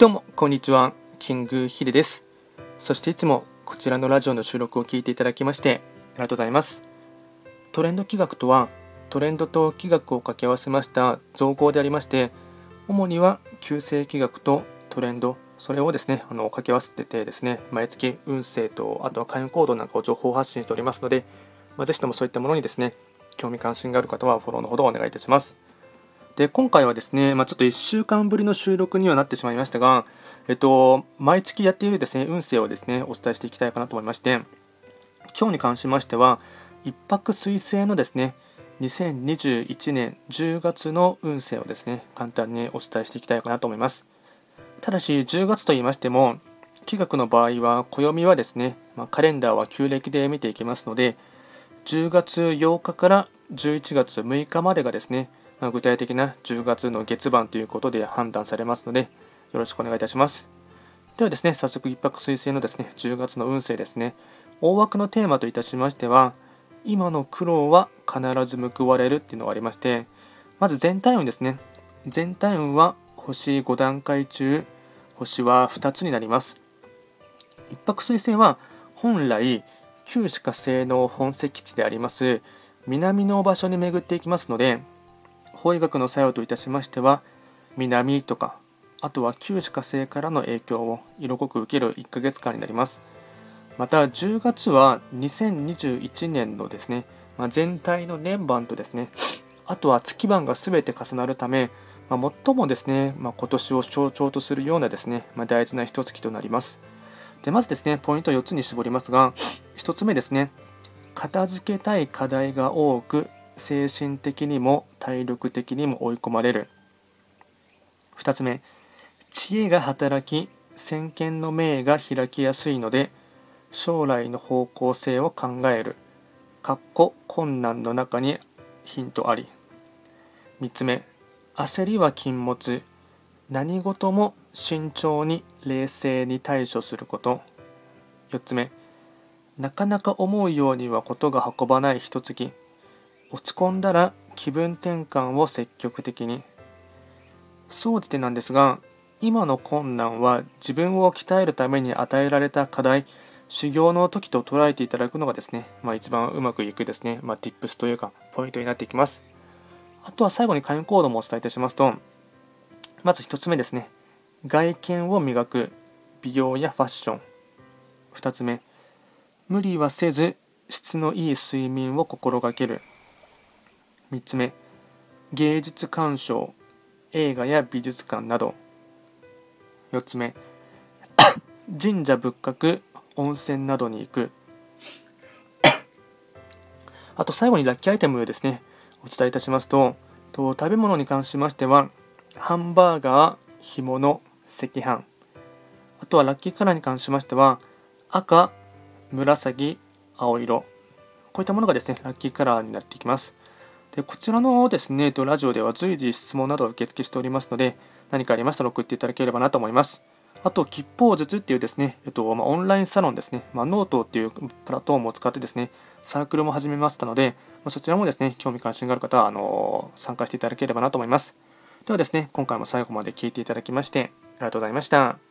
どうも、こんにちは。キングヒデです。そしていつもこちらのラジオの収録を聞いていただきまして、ありがとうございます。トレンド企画とは、トレンドと企画を掛け合わせました造語でありまして、主には旧世企画とトレンド、それをですね、あの掛け合わせててですね、毎月運勢と、あとは会員行動なんかを情報発信しておりますので、まあ、ぜひともそういったものにですね、興味関心がある方はフォローのほどお願いいたします。で今回はですね、まあ、ちょっと1週間ぶりの収録にはなってしまいましたが、えっと、毎月やっているですね運勢をですねお伝えしていきたいかなと思いまして、今日に関しましては、1泊水星のですね2021年10月の運勢をですね簡単にお伝えしていきたいかなと思います。ただし、10月と言いましても、気学の場合は、暦はですね、まあ、カレンダーは旧暦で見ていきますので、10月8日から11月6日までがですね、まあ、具体的な10月の月番ということで判断されますので、よろしくお願いいたします。ではですね、早速一泊水星のですね、10月の運勢ですね。大枠のテーマといたしましては、今の苦労は必ず報われるっていうのがありまして、まず全体運ですね。全体運は星5段階中、星は2つになります。一泊水星は本来、旧歯科星の本石地であります南の場所に巡っていきますので、法医学の作用といたしましては南とかあとは旧歯科星からの影響を色濃く受ける1ヶ月間になります。また10月は2021年のですね、まあ、全体の年番とですねあとは月番が全て重なるため、まあ、最もですね、まあ、今年を象徴とするようなですね、ま大事な一月となります。でまずですねポイント4つに絞りますが1つ目ですね片付けたい課題が多く精神的にも体力的にも追い込まれる。2つ目知恵が働き先見の明が開きやすいので将来の方向性を考える。かっこ困難の中にヒントあり。3つ目焦りは禁物。何事も慎重に冷静に対処すること。4つ目なかなか思うようにはことが運ばない一月落ち込んだら気分転換を積極的に。総じてなんですが今の困難は自分を鍛えるために与えられた課題修行の時と捉えていただくのがですね、まあ、一番うまくいくですね、まあ、tips というかポイントになっていきます。あとは最後に会員コードもお伝えいたしますとまず1つ目ですね。外見を磨く。美容やファッション。2つ目。無理はせず質のいい睡眠を心がける。3つ目。芸術鑑賞。映画や美術館など。4つ目。神社仏閣温泉などに行く。あと最後にラッキーアイテムですね。お伝えいたしますと食べ物に関しましてはハンバーガー干物赤飯。あとはラッキーカラーに関しましては赤紫青色。こういったものがですねラッキーカラーになっていきます。でこちらのですね、ラジオでは随時質問などを受付しておりますので、何かありましたら送っていただければなと思います。あと、吉報術っていうですね、えっとまあ、オンラインサロンですね、まあ、ノートっていうプラットフォームを使ってですね、サークルも始めましたので、まあ、そちらもですね、興味関心がある方はあの参加していただければなと思います。ではですね、今回も最後まで聞いていただきまして、ありがとうございました。